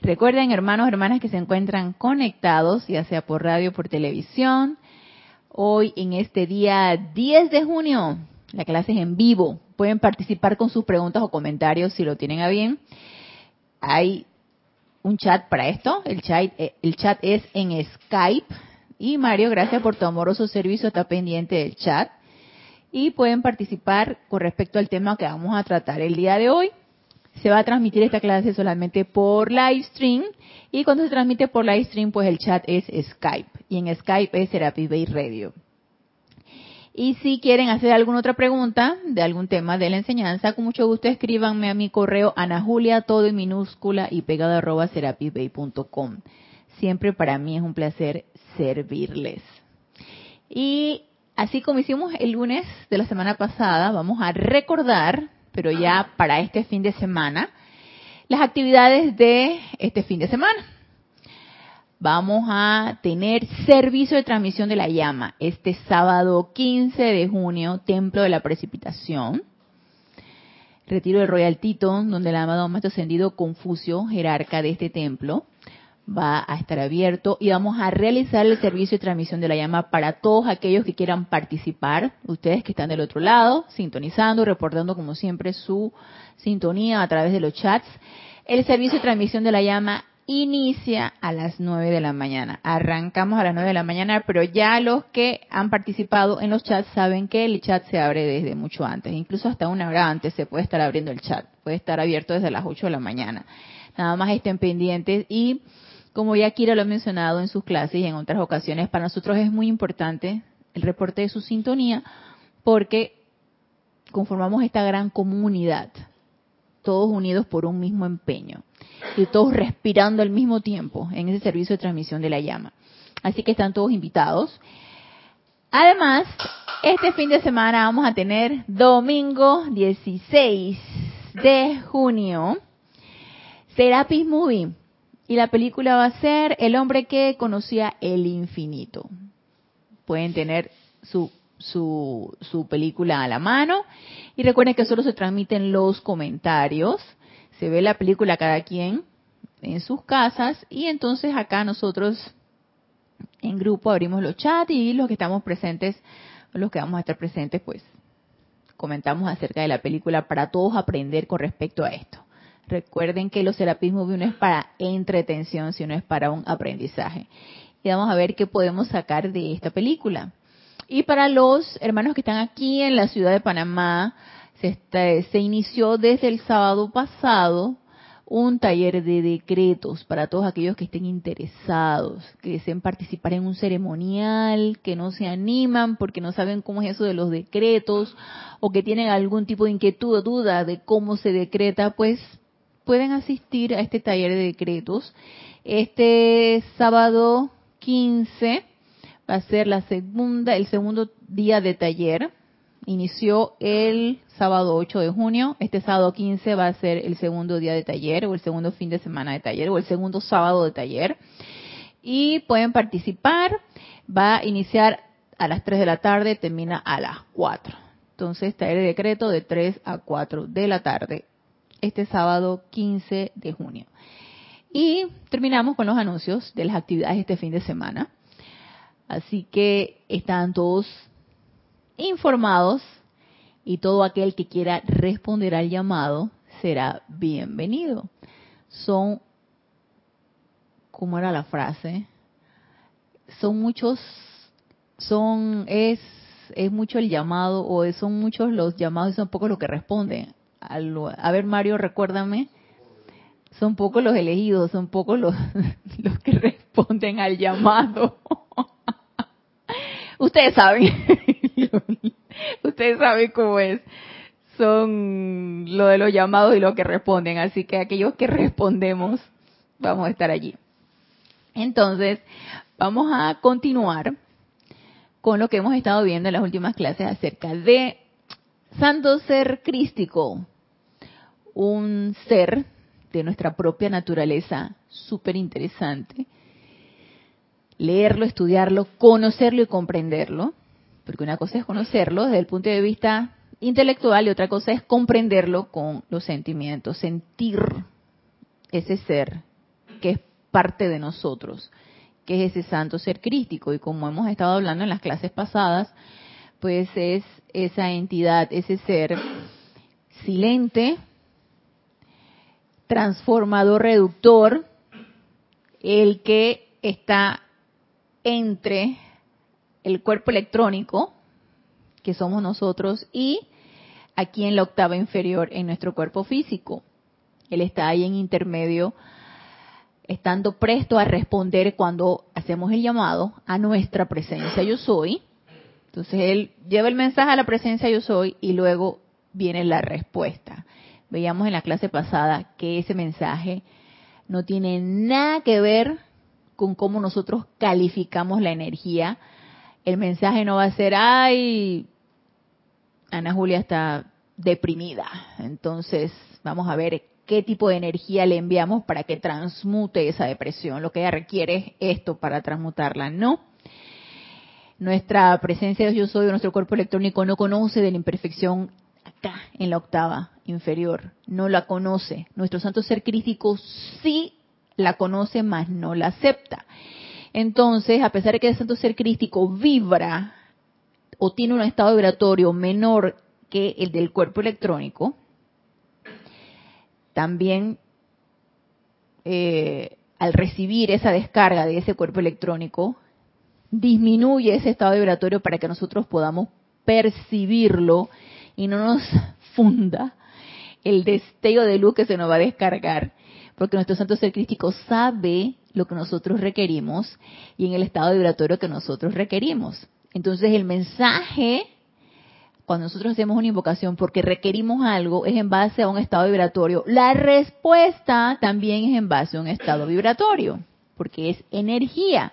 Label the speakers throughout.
Speaker 1: Recuerden, hermanos, hermanas que se encuentran conectados, ya sea por radio por televisión, hoy en este día 10 de junio, la clase es en vivo. Pueden participar con sus preguntas o comentarios si lo tienen a bien. Hay un chat para esto. El chat, eh, el chat es en Skype. Y Mario, gracias por tu amoroso servicio, está pendiente del chat. Y pueden participar con respecto al tema que vamos a tratar el día de hoy se va a transmitir esta clase solamente por live stream y cuando se transmite por live stream pues el chat es Skype y en Skype es Serapis Bay Radio. Y si quieren hacer alguna otra pregunta de algún tema de la enseñanza, con mucho gusto escríbanme a mi correo anajulia todo en minúscula y pegado arroba serapisbay.com. Siempre para mí es un placer servirles. Y así como hicimos el lunes de la semana pasada, vamos a recordar pero ya para este fin de semana, las actividades de este fin de semana. Vamos a tener servicio de transmisión de la llama este sábado 15 de junio, Templo de la Precipitación. Retiro del Royal Tito, donde el amado Maestro Ascendido Confucio, jerarca de este templo, va a estar abierto y vamos a realizar el servicio de transmisión de la llama para todos aquellos que quieran participar, ustedes que están del otro lado, sintonizando, reportando como siempre su sintonía a través de los chats. El servicio de transmisión de la llama inicia a las 9 de la mañana. Arrancamos a las 9 de la mañana, pero ya los que han participado en los chats saben que el chat se abre desde mucho antes, incluso hasta una hora antes se puede estar abriendo el chat, puede estar abierto desde las 8 de la mañana. Nada más estén pendientes y como ya Kira lo ha mencionado en sus clases y en otras ocasiones, para nosotros es muy importante el reporte de su sintonía porque conformamos esta gran comunidad, todos unidos por un mismo empeño y todos respirando al mismo tiempo en ese servicio de transmisión de la llama. Así que están todos invitados. Además, este fin de semana vamos a tener domingo 16 de junio Serapis Movie y la película va a ser El hombre que conocía el infinito. Pueden tener su, su, su película a la mano. Y recuerden que solo se transmiten los comentarios. Se ve la película cada quien en sus casas. Y entonces acá nosotros en grupo abrimos los chats y los que estamos presentes, los que vamos a estar presentes, pues comentamos acerca de la película para todos aprender con respecto a esto. Recuerden que los serapismos no es para entretención, sino es para un aprendizaje. Y vamos a ver qué podemos sacar de esta película. Y para los hermanos que están aquí en la ciudad de Panamá, se, se inició desde el sábado pasado un taller de decretos para todos aquellos que estén interesados, que deseen participar en un ceremonial, que no se animan porque no saben cómo es eso de los decretos o que tienen algún tipo de inquietud o duda de cómo se decreta, pues pueden asistir a este taller de decretos. Este sábado 15 va a ser la segunda, el segundo día de taller. Inició el sábado 8 de junio. Este sábado 15 va a ser el segundo día de taller o el segundo fin de semana de taller o el segundo sábado de taller. Y pueden participar. Va a iniciar a las 3 de la tarde, termina a las 4. Entonces, taller de decreto de 3 a 4 de la tarde este sábado 15 de junio. Y terminamos con los anuncios de las actividades este fin de semana. Así que están todos informados y todo aquel que quiera responder al llamado será bienvenido. Son, ¿cómo era la frase? Son muchos, son, es, es mucho el llamado o son muchos los llamados y son pocos los que responden a ver Mario, recuérdame, son pocos los elegidos, son pocos los, los que responden al llamado. Ustedes saben, ustedes saben cómo es. Son lo de los llamados y lo que responden, así que aquellos que respondemos vamos a estar allí. Entonces, vamos a continuar con lo que hemos estado viendo en las últimas clases acerca de Santo Ser Crístico, un ser de nuestra propia naturaleza súper interesante. Leerlo, estudiarlo, conocerlo y comprenderlo, porque una cosa es conocerlo desde el punto de vista intelectual y otra cosa es comprenderlo con los sentimientos, sentir ese ser que es parte de nosotros, que es ese santo ser crístico. Y como hemos estado hablando en las clases pasadas, pues es esa entidad, ese ser silente, transformador, reductor, el que está entre el cuerpo electrónico, que somos nosotros, y aquí en la octava inferior en nuestro cuerpo físico. Él está ahí en intermedio, estando presto a responder cuando hacemos el llamado a nuestra presencia yo soy. Entonces él lleva el mensaje a la presencia yo soy y luego viene la respuesta. Veíamos en la clase pasada que ese mensaje no tiene nada que ver con cómo nosotros calificamos la energía. El mensaje no va a ser, ay, Ana Julia está deprimida. Entonces, vamos a ver qué tipo de energía le enviamos para que transmute esa depresión. Lo que ella requiere es esto para transmutarla, ¿no? Nuestra presencia de yo soy, nuestro cuerpo electrónico no conoce de la imperfección acá en la octava inferior, no la conoce. Nuestro santo ser crítico sí la conoce, mas no la acepta. Entonces, a pesar de que el santo ser crítico vibra o tiene un estado vibratorio menor que el del cuerpo electrónico, también eh, al recibir esa descarga de ese cuerpo electrónico, disminuye ese estado vibratorio para que nosotros podamos percibirlo y no nos funda el destello de luz que se nos va a descargar, porque nuestro santo ser crístico sabe lo que nosotros requerimos y en el estado vibratorio que nosotros requerimos. Entonces el mensaje cuando nosotros hacemos una invocación porque requerimos algo, es en base a un estado vibratorio. La respuesta también es en base a un estado vibratorio, porque es energía.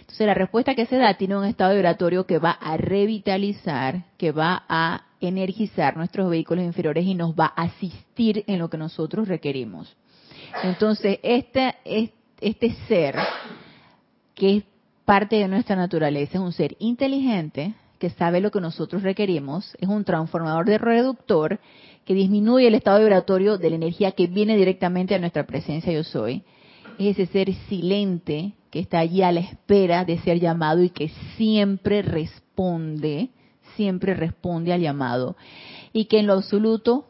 Speaker 1: Entonces la respuesta que se da tiene un estado vibratorio que va a revitalizar, que va a energizar nuestros vehículos inferiores y nos va a asistir en lo que nosotros requerimos. Entonces, este, este ser, que es parte de nuestra naturaleza, es un ser inteligente, que sabe lo que nosotros requerimos, es un transformador de reductor que disminuye el estado vibratorio de la energía que viene directamente a nuestra presencia yo soy. Es ese ser silente que está allí a la espera de ser llamado y que siempre responde, siempre responde al llamado y que en lo absoluto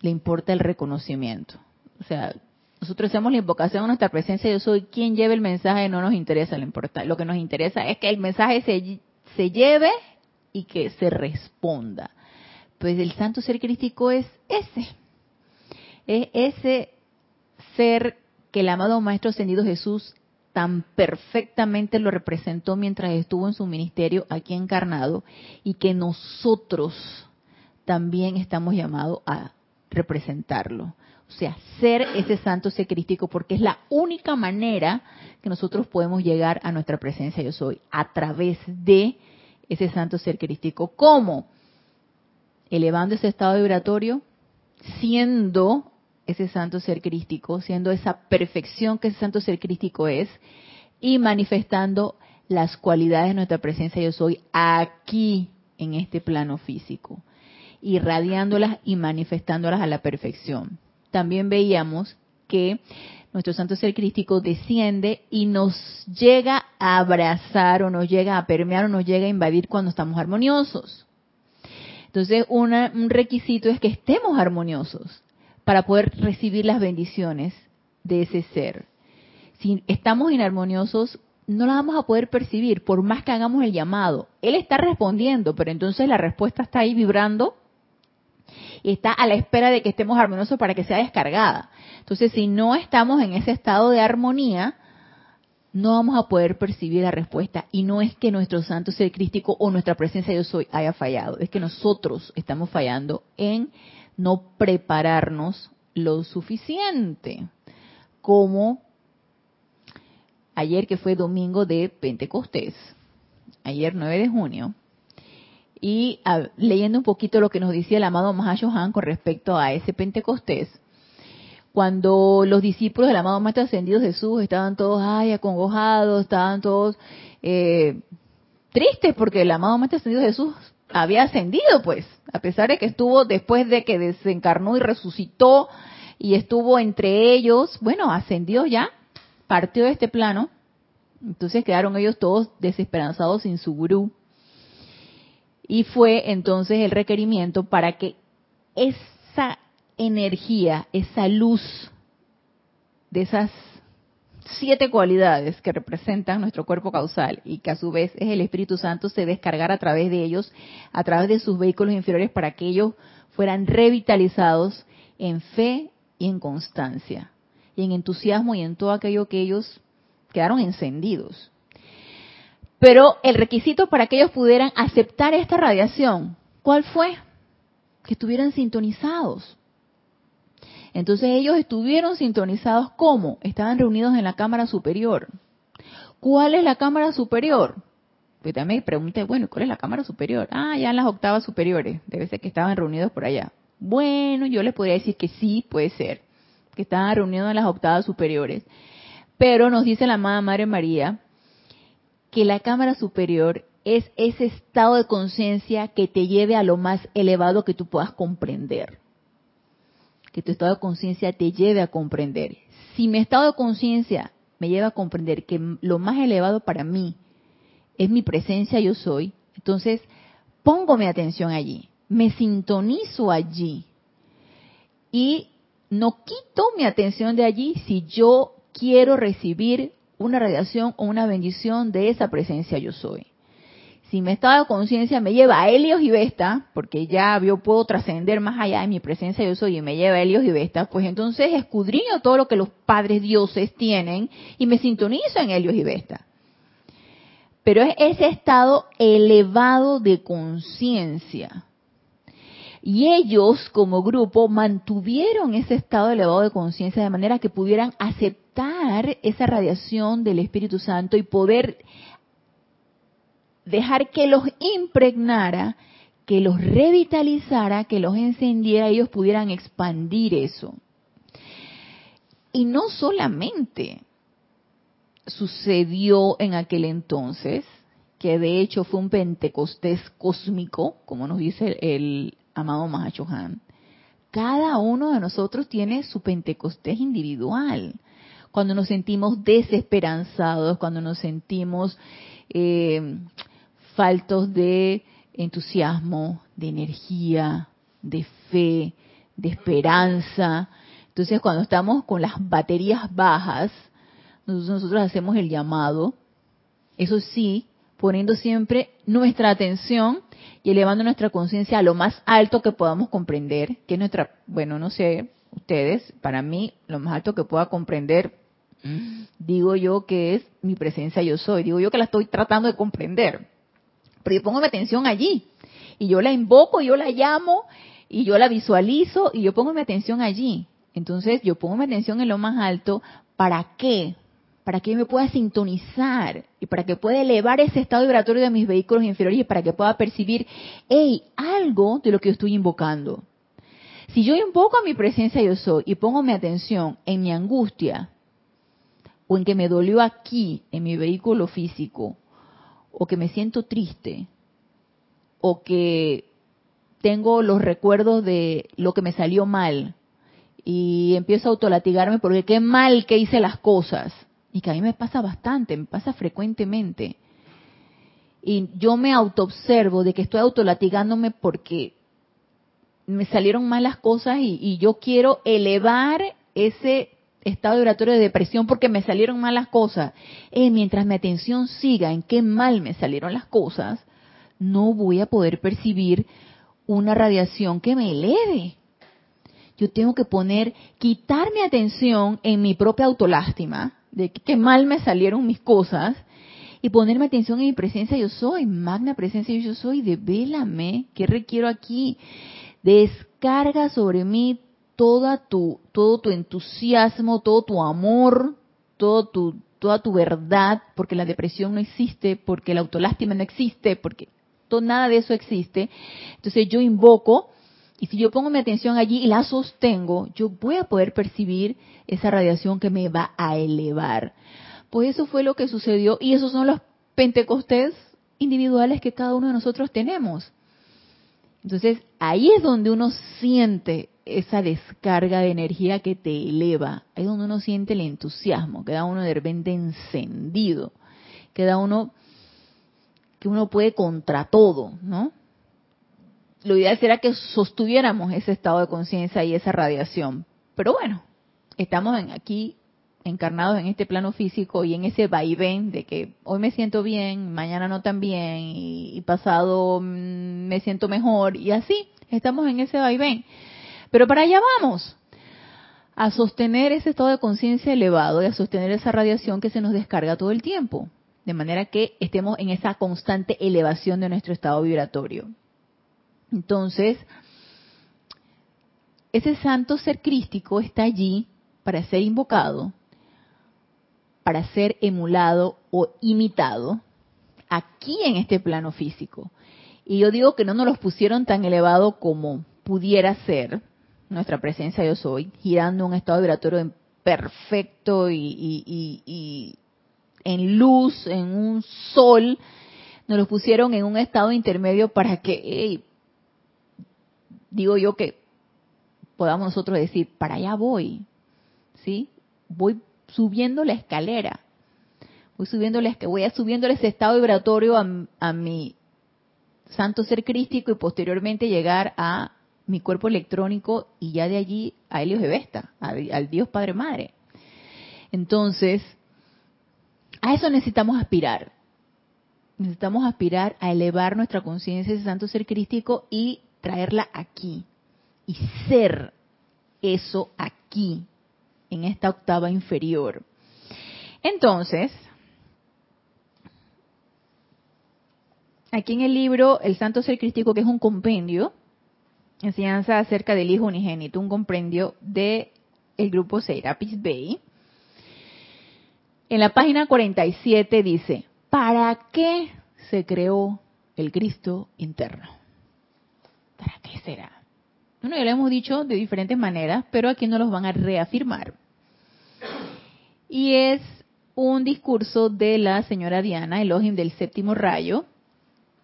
Speaker 1: le importa el reconocimiento. O sea, nosotros hacemos la invocación a nuestra presencia yo soy quien lleve el mensaje, no nos interesa lo Lo que nos interesa es que el mensaje se se lleve y que se responda. Pues el santo ser crístico es ese. Es ese ser que el amado Maestro Ascendido Jesús tan perfectamente lo representó mientras estuvo en su ministerio aquí encarnado y que nosotros también estamos llamados a representarlo. O sea, ser ese santo ser crístico porque es la única manera que nosotros podemos llegar a nuestra presencia yo soy a través de ese santo ser crístico. ¿Cómo? Elevando ese estado vibratorio, siendo ese santo ser crístico, siendo esa perfección que ese santo ser crístico es, y manifestando las cualidades de nuestra presencia yo soy aquí en este plano físico, irradiándolas y manifestándolas a la perfección. También veíamos que nuestro santo ser crístico desciende y nos llega a abrazar o nos llega a permear o nos llega a invadir cuando estamos armoniosos. Entonces, un requisito es que estemos armoniosos para poder recibir las bendiciones de ese ser. Si estamos inarmoniosos, no la vamos a poder percibir por más que hagamos el llamado. Él está respondiendo, pero entonces la respuesta está ahí vibrando y está a la espera de que estemos armoniosos para que sea descargada. Entonces, si no estamos en ese estado de armonía, no vamos a poder percibir la respuesta. Y no es que nuestro santo ser crístico o nuestra presencia yo soy haya fallado, es que nosotros estamos fallando en no prepararnos lo suficiente. como ayer que fue domingo de Pentecostés, ayer 9 de junio, y leyendo un poquito lo que nos decía el amado Mahashohan con respecto a ese Pentecostés, cuando los discípulos del amado Maestro Ascendido Jesús estaban todos ay, acongojados, estaban todos eh, tristes porque el amado Maestro Ascendido Jesús había ascendido, pues, a pesar de que estuvo después de que desencarnó y resucitó y estuvo entre ellos, bueno, ascendió ya, partió de este plano, entonces quedaron ellos todos desesperanzados sin su gurú. Y fue entonces el requerimiento para que esa energía, esa luz de esas siete cualidades que representan nuestro cuerpo causal y que a su vez es el Espíritu Santo se descargara a través de ellos, a través de sus vehículos inferiores para que ellos fueran revitalizados en fe y en constancia y en entusiasmo y en todo aquello que ellos quedaron encendidos. Pero el requisito para que ellos pudieran aceptar esta radiación, ¿cuál fue? Que estuvieran sintonizados. Entonces ellos estuvieron sintonizados ¿cómo? Estaban reunidos en la cámara superior. ¿Cuál es la cámara superior? Pues también pregunté, bueno, ¿cuál es la cámara superior? Ah, ya en las octavas superiores. Debe ser que estaban reunidos por allá. Bueno, yo les podría decir que sí, puede ser, que estaban reunidos en las octavas superiores. Pero nos dice la amada Madre María que la cámara superior es ese estado de conciencia que te lleve a lo más elevado que tú puedas comprender que tu estado de conciencia te lleve a comprender. Si mi estado de conciencia me lleva a comprender que lo más elevado para mí es mi presencia yo soy, entonces pongo mi atención allí, me sintonizo allí y no quito mi atención de allí si yo quiero recibir una radiación o una bendición de esa presencia yo soy si mi estado de conciencia me lleva a Helios y Vesta, porque ya yo puedo trascender más allá de mi presencia yo soy y me lleva a Helios y Vesta, pues entonces escudriño todo lo que los padres dioses tienen y me sintonizo en Helios y Vesta. Pero es ese estado elevado de conciencia. Y ellos como grupo mantuvieron ese estado elevado de conciencia de manera que pudieran aceptar esa radiación del Espíritu Santo y poder dejar que los impregnara, que los revitalizara, que los encendiera, ellos pudieran expandir eso. Y no solamente sucedió en aquel entonces, que de hecho fue un Pentecostés cósmico, como nos dice el, amado Mahachohan. Cada uno de nosotros tiene su Pentecostés individual. Cuando nos sentimos desesperanzados, cuando nos sentimos eh, faltos de entusiasmo, de energía, de fe, de esperanza. Entonces, cuando estamos con las baterías bajas, nosotros, hacemos el llamado, eso sí, poniendo siempre nuestra atención y elevando nuestra conciencia a lo más alto que podamos comprender, que es nuestra, bueno, no sé, ustedes, para mí, lo más alto que pueda comprender, digo yo que es mi presencia yo soy, digo yo que la estoy tratando de comprender pero yo pongo mi atención allí. Y yo la invoco, yo la llamo, y yo la visualizo, y yo pongo mi atención allí. Entonces yo pongo mi atención en lo más alto. ¿Para qué? Para que yo me pueda sintonizar y para que pueda elevar ese estado vibratorio de mis vehículos inferiores y para que pueda percibir, algo de lo que yo estoy invocando. Si yo invoco a mi presencia yo soy y pongo mi atención en mi angustia o en que me dolió aquí, en mi vehículo físico, o que me siento triste, o que tengo los recuerdos de lo que me salió mal y empiezo a autolatigarme porque qué mal que hice las cosas. Y que a mí me pasa bastante, me pasa frecuentemente. Y yo me autoobservo de que estoy autolatigándome porque me salieron mal las cosas y, y yo quiero elevar ese estado vibratorio de depresión porque me salieron mal las cosas. Eh, mientras mi atención siga en qué mal me salieron las cosas, no voy a poder percibir una radiación que me eleve. Yo tengo que poner, quitar mi atención en mi propia autolástima, de qué mal me salieron mis cosas, y ponerme atención en mi presencia yo soy, magna presencia yo soy, devélame, ¿qué requiero aquí? Descarga sobre mí toda tu, todo tu entusiasmo, todo tu amor, todo tu, toda tu verdad, porque la depresión no existe, porque la autolástima no existe, porque todo, nada de eso existe. Entonces yo invoco, y si yo pongo mi atención allí y la sostengo, yo voy a poder percibir esa radiación que me va a elevar. Pues eso fue lo que sucedió y esos son los pentecostés individuales que cada uno de nosotros tenemos. Entonces ahí es donde uno siente esa descarga de energía que te eleva, ahí es donde uno siente el entusiasmo, queda uno de repente encendido, queda uno que uno puede contra todo, ¿no? Lo ideal será que sostuviéramos ese estado de conciencia y esa radiación. Pero bueno, estamos aquí encarnados en este plano físico y en ese vaivén de que hoy me siento bien, mañana no tan bien y, pasado mm, me siento mejor y así, estamos en ese vaivén. Pero para allá vamos, a sostener ese estado de conciencia elevado y a sostener esa radiación que se nos descarga todo el tiempo, de manera que estemos en esa constante elevación de nuestro estado vibratorio. Entonces, ese santo ser crístico está allí para ser invocado para ser emulado o imitado aquí en este plano físico. Y yo digo que no nos los pusieron tan elevado como pudiera ser nuestra presencia yo soy, girando un estado vibratorio perfecto y, en luz, en un sol, nos los pusieron en un estado intermedio para que, digo yo que podamos nosotros decir, para allá voy, ¿sí? Voy subiendo la escalera. Voy subiéndole, voy subiéndole ese estado vibratorio a, mi santo ser crístico y posteriormente llegar a mi cuerpo electrónico y ya de allí a Helios de Vesta, al Dios Padre Madre. Entonces, a eso necesitamos aspirar. Necesitamos aspirar a elevar nuestra conciencia, ese santo ser crístico y traerla aquí. Y ser eso aquí, en esta octava inferior. Entonces, aquí en el libro El Santo Ser Crístico, que es un compendio, enseñanza acerca del Hijo Unigénito, un compendio de el grupo Serapis Bay. En la página 47 dice, ¿para qué se creó el Cristo interno? ¿Para qué será? Bueno, ya lo hemos dicho de diferentes maneras, pero aquí nos los van a reafirmar. Y es un discurso de la señora Diana Elohim del séptimo rayo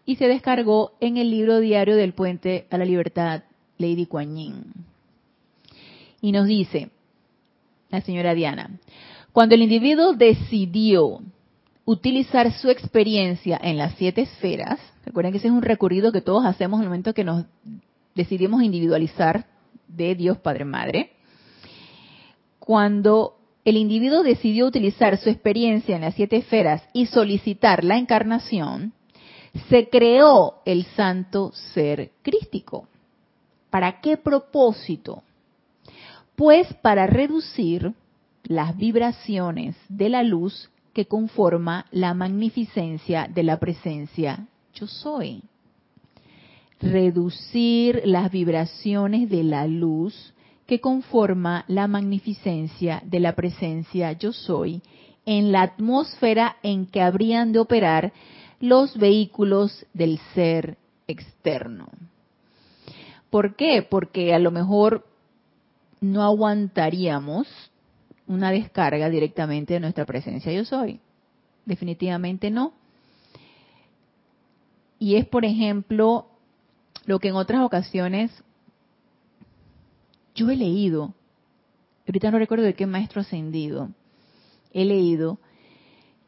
Speaker 1: y se descargó en el libro diario del Puente a la Libertad, Lady Kuan Yin. Y nos dice la señora Diana, cuando el individuo decidió utilizar su experiencia en las siete esferas, recuerden que ese es un recorrido que todos hacemos en el momento que nos decidimos individualizar de Dios Padre Madre, cuando el individuo decidió utilizar su experiencia en las siete esferas y solicitar la encarnación, se creó el santo ser crístico. ¿Para qué propósito? Pues para reducir las vibraciones de la luz que conforma la magnificencia de la presencia yo soy reducir las vibraciones de la luz que conforma la magnificencia de la presencia yo soy en la atmósfera en que habrían de operar los vehículos del ser externo. ¿Por qué? Porque a lo mejor no aguantaríamos una descarga directamente de nuestra presencia yo soy. Definitivamente no. Y es, por ejemplo, lo que en otras ocasiones yo he leído, ahorita no recuerdo de qué maestro ascendido, he leído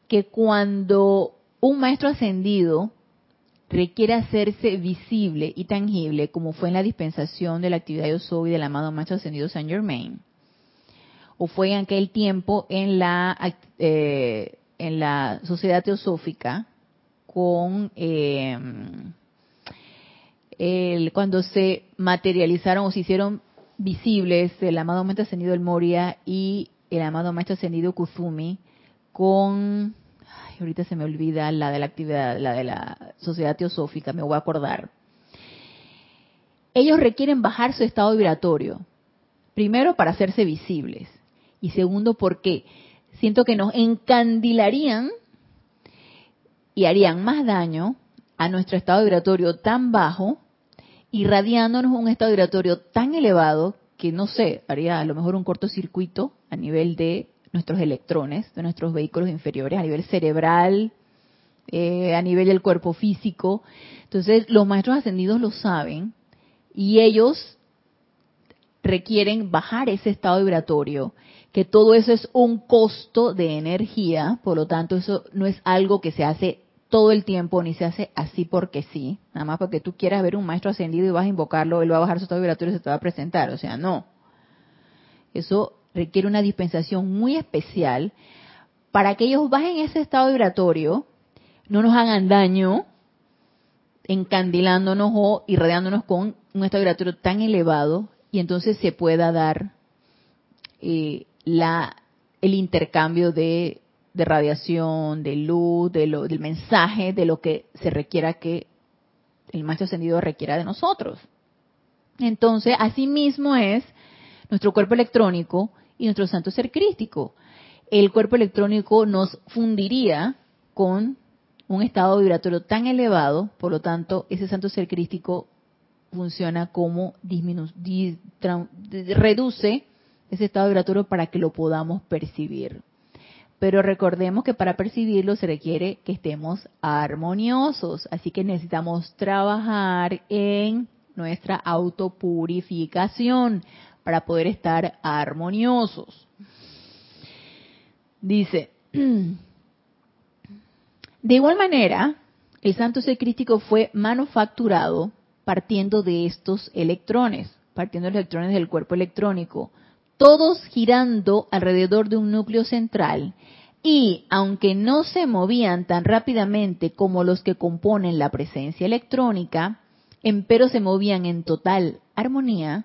Speaker 1: que cuando un maestro ascendido requiere hacerse visible y tangible, como fue en la dispensación de la actividad Yo Soy del amado maestro ascendido Saint Germain, o fue en aquel tiempo en la, eh, en la sociedad teosófica con eh, cuando se materializaron o se hicieron visibles el amado maestro ascendido el Moria y el amado maestro ascendido Kuzumi con ahorita se me olvida la de la actividad la de la sociedad teosófica me voy a acordar ellos requieren bajar su estado vibratorio Primero, para hacerse visibles. Y segundo, porque siento que nos encandilarían y harían más daño a nuestro estado vibratorio tan bajo, irradiándonos un estado vibratorio tan elevado que no sé, haría a lo mejor un cortocircuito a nivel de nuestros electrones, de nuestros vehículos inferiores, a nivel cerebral, eh, a nivel del cuerpo físico. Entonces, los maestros ascendidos lo saben y ellos requieren bajar ese estado vibratorio, que todo eso es un costo de energía, por lo tanto eso no es algo que se hace todo el tiempo ni se hace así porque sí, nada más porque tú quieras ver un maestro ascendido y vas a invocarlo, él va a bajar su estado vibratorio y se te va a presentar, o sea, no. Eso requiere una dispensación muy especial para que ellos bajen ese estado vibratorio, no nos hagan daño encandilándonos o irradiándonos con un estado vibratorio tan elevado y entonces se pueda dar eh, la, el intercambio de radiación, de luz, de lo, del mensaje, de lo que se requiera que el maestro ascendido requiera de nosotros. Entonces, así mismo es nuestro cuerpo electrónico y nuestro santo ser crístico. El cuerpo electrónico nos fundiría con un estado vibratorio tan elevado, por lo tanto, ese santo ser crístico funciona como reduce ese estado vibratorio para que lo podamos percibir. Pero recordemos que para percibirlo se requiere que estemos armoniosos, así que necesitamos trabajar en nuestra autopurificación para poder estar armoniosos. Dice, de igual manera, el santo ser crístico fue manufacturado partiendo de estos electrones, partiendo de los electrones del cuerpo electrónico todos girando alrededor de un núcleo central y, aunque no se movían tan rápidamente como los que componen la presencia electrónica, empero se movían en total armonía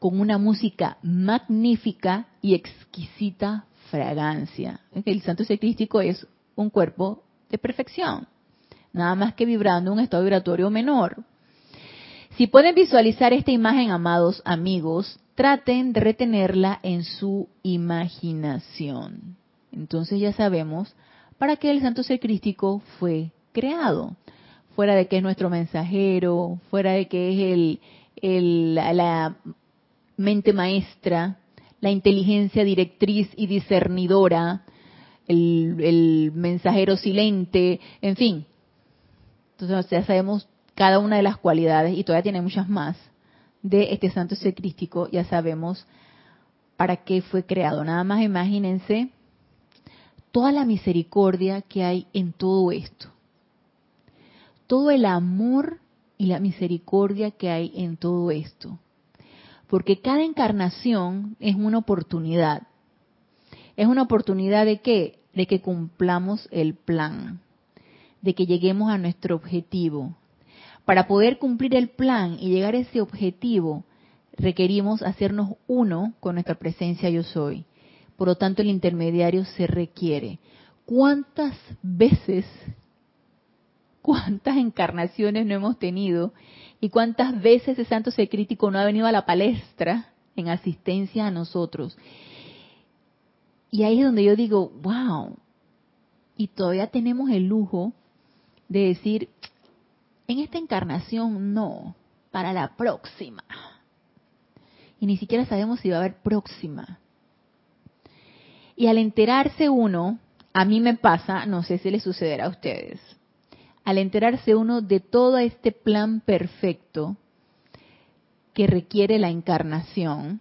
Speaker 1: con una música magnífica y exquisita fragancia. El santo secrístico es un cuerpo de perfección, nada más que vibrando un estado vibratorio menor. Si pueden visualizar esta imagen, amados amigos, traten de retenerla en su imaginación. Entonces ya sabemos para qué el santo ser crístico fue creado. Fuera de que es nuestro mensajero, fuera de que es el, la mente maestra, la inteligencia directriz y discernidora, el, mensajero silente, en fin. Entonces ya sabemos cada una de las cualidades y todavía tiene muchas más de este santo ser crístico, ya sabemos para qué fue creado. Nada más imagínense toda la misericordia que hay en todo esto. Todo el amor y la misericordia que hay en todo esto. Porque cada encarnación es una oportunidad. Es una oportunidad de qué? De que cumplamos el plan, de que lleguemos a nuestro objetivo, para poder cumplir el plan y llegar a ese objetivo, requerimos hacernos uno con nuestra presencia yo soy. Por lo tanto, el intermediario se requiere. ¿Cuántas veces, cuántas encarnaciones no hemos tenido y cuántas veces ese santo ser crítico no ha venido a la palestra en asistencia a nosotros? Y ahí es donde yo digo, wow, y todavía tenemos el lujo de decir, en esta encarnación no, para la próxima. Y ni siquiera sabemos si va a haber próxima. Y al enterarse uno, a mí me pasa, no sé si le sucederá a ustedes, al enterarse uno de todo este plan perfecto que requiere la encarnación,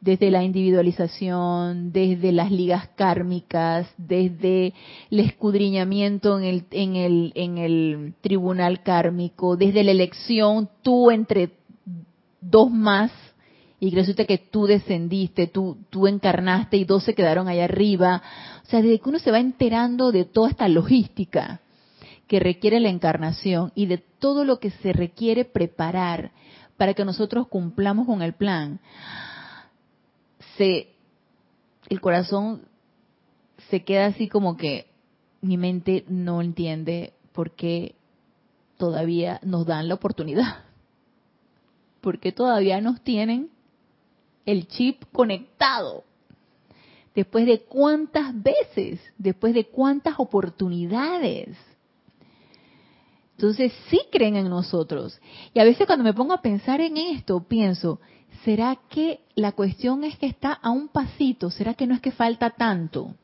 Speaker 1: desde la individualización, desde las ligas kármicas, desde el escudriñamiento en el, en el, en el tribunal kármico, desde la elección tú entre dos más y resulta que tú descendiste, tú, tú encarnaste y dos se quedaron allá arriba. O sea, desde que uno se va enterando de toda esta logística que requiere la encarnación y de todo lo que se requiere preparar para que nosotros cumplamos con el plan el corazón se queda así como que mi mente no entiende por qué todavía nos dan la oportunidad, por qué todavía nos tienen el chip conectado. Después de cuántas veces, después de cuántas oportunidades. Entonces sí creen en nosotros. Y a veces cuando me pongo a pensar en esto, pienso, ¿será que la cuestión es que está a un pasito? ¿Será que no es que falta tanto?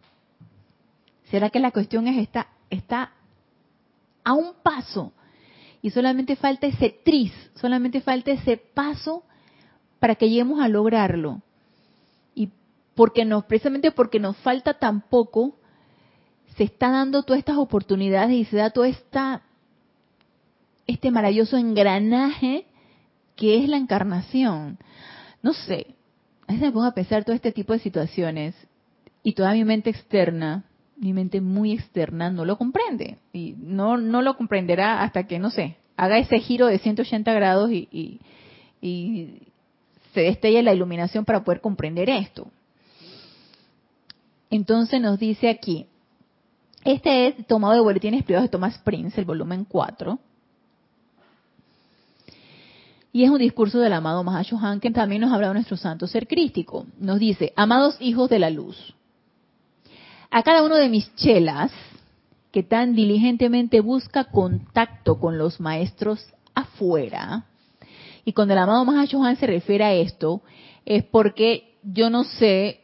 Speaker 1: ¿Será que la cuestión es está, está a un paso? Y solamente falta ese tris, solamente falta ese paso para que lleguemos a lograrlo. Y porque nos, precisamente porque nos falta tan poco, se está dando todas estas oportunidades y se da todo esta este maravilloso engranaje que es la encarnación. No sé, a veces me pongo a pensar todo este tipo de situaciones y toda mi mente externa, mi mente muy externa, no lo comprende. Y no, no lo comprenderá hasta que, no sé, haga ese giro de 180 grados y, y, se destelle la iluminación para poder comprender esto. Entonces nos dice aquí, este es tomado de boletines privados de Thomas Prince, el volumen 4, y es un discurso del amado Mahashohan que también nos habla de nuestro santo ser crístico. Nos dice, amados hijos de la luz, a cada uno de mis chelas que tan diligentemente busca contacto con los maestros afuera, y cuando el amado Mahashohan se refiere a esto, es porque yo no sé,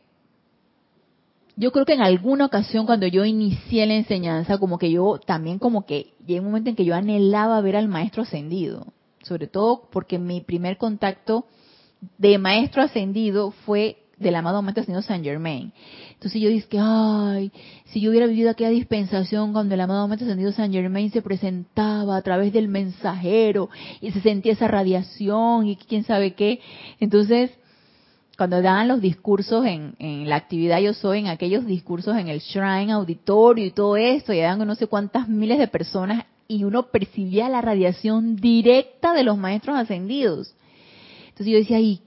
Speaker 1: yo creo que en alguna ocasión cuando yo inicié la enseñanza, como que yo también como que llegó un momento en que yo anhelaba ver al maestro ascendido sobre todo porque mi primer contacto de maestro ascendido fue del amado maestro ascendido Saint Germain. Entonces yo dije, ay, si yo hubiera vivido aquella dispensación cuando el amado maestro ascendido Saint Germain se presentaba a través del mensajero y se sentía esa radiación y quién sabe qué. Entonces, cuando daban los discursos en, en, la actividad Yo Soy, en aquellos discursos en el Shrine Auditorio y todo esto, y daban no sé cuántas miles de personas, y uno percibía la radiación directa de los maestros ascendidos. Entonces yo decía, ¿y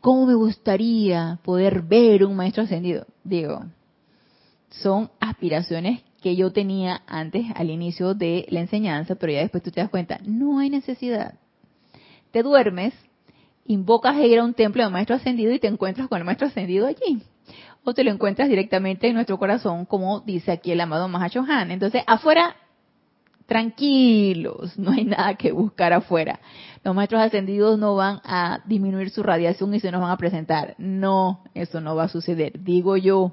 Speaker 1: cómo me gustaría poder ver un maestro ascendido? Digo, son aspiraciones que yo tenía antes al inicio de la enseñanza, pero ya después tú te das cuenta, no hay necesidad. Te duermes, invocas a ir a un templo de maestro ascendido y te encuentras con el maestro ascendido allí. O te lo encuentras directamente en nuestro corazón, como dice aquí el amado Mahachohan. Entonces, afuera tranquilos, no hay nada que buscar afuera. Los maestros ascendidos no van a disminuir su radiación y se nos van a presentar. No, eso no va a suceder, digo yo.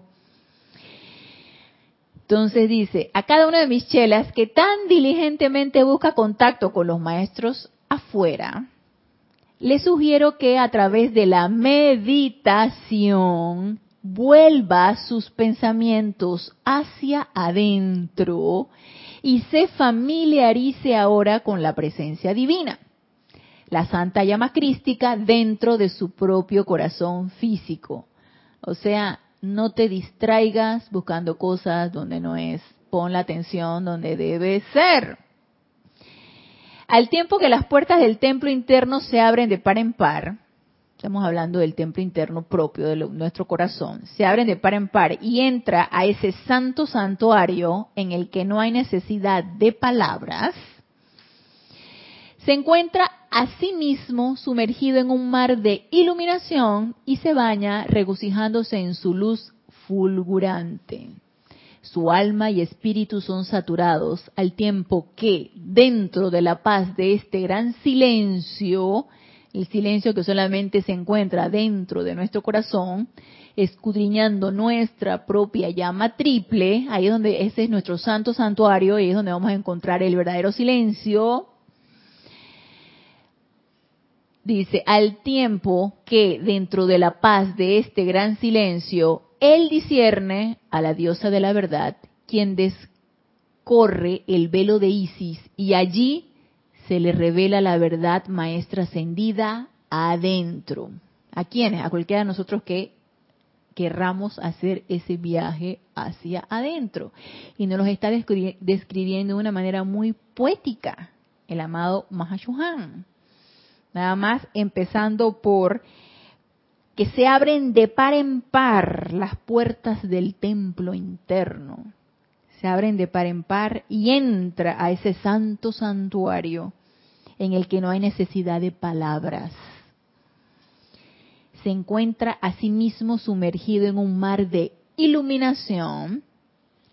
Speaker 1: Entonces dice, a cada una de mis chelas que tan diligentemente busca contacto con los maestros afuera, le sugiero que a través de la meditación vuelva sus pensamientos hacia adentro y se familiarice ahora con la presencia divina, la santa llama crística dentro de su propio corazón físico. O sea, no te distraigas buscando cosas donde no es, pon la atención donde debe ser. Al tiempo que las puertas del templo interno se abren de par en par, estamos hablando del templo interno propio de nuestro corazón, se abren de par en par y entra a ese santo santuario en el que no hay necesidad de palabras, se encuentra a sí mismo sumergido en un mar de iluminación y se baña regocijándose en su luz fulgurante. Su alma y espíritu son saturados al tiempo que dentro de la paz de este gran silencio, el silencio que solamente se encuentra dentro de nuestro corazón, escudriñando nuestra propia llama triple, ahí es donde ese es nuestro santo santuario, y es donde vamos a encontrar el verdadero silencio. Dice, al tiempo que dentro de la paz de este gran silencio, él discierne a la diosa de la verdad, quien descorre el velo de Isis, y allí se le revela la verdad maestra ascendida adentro. ¿A quiénes? A cualquiera de nosotros que querramos hacer ese viaje hacia adentro. Y nos los está describiendo de una manera muy poética el amado Mahashohan. Nada más empezando por que se abren de par en par las puertas del templo interno. Se abren de par en par y entra a ese santo santuario en el que no hay necesidad de palabras. se encuentra a sí mismo sumergido en un mar de iluminación.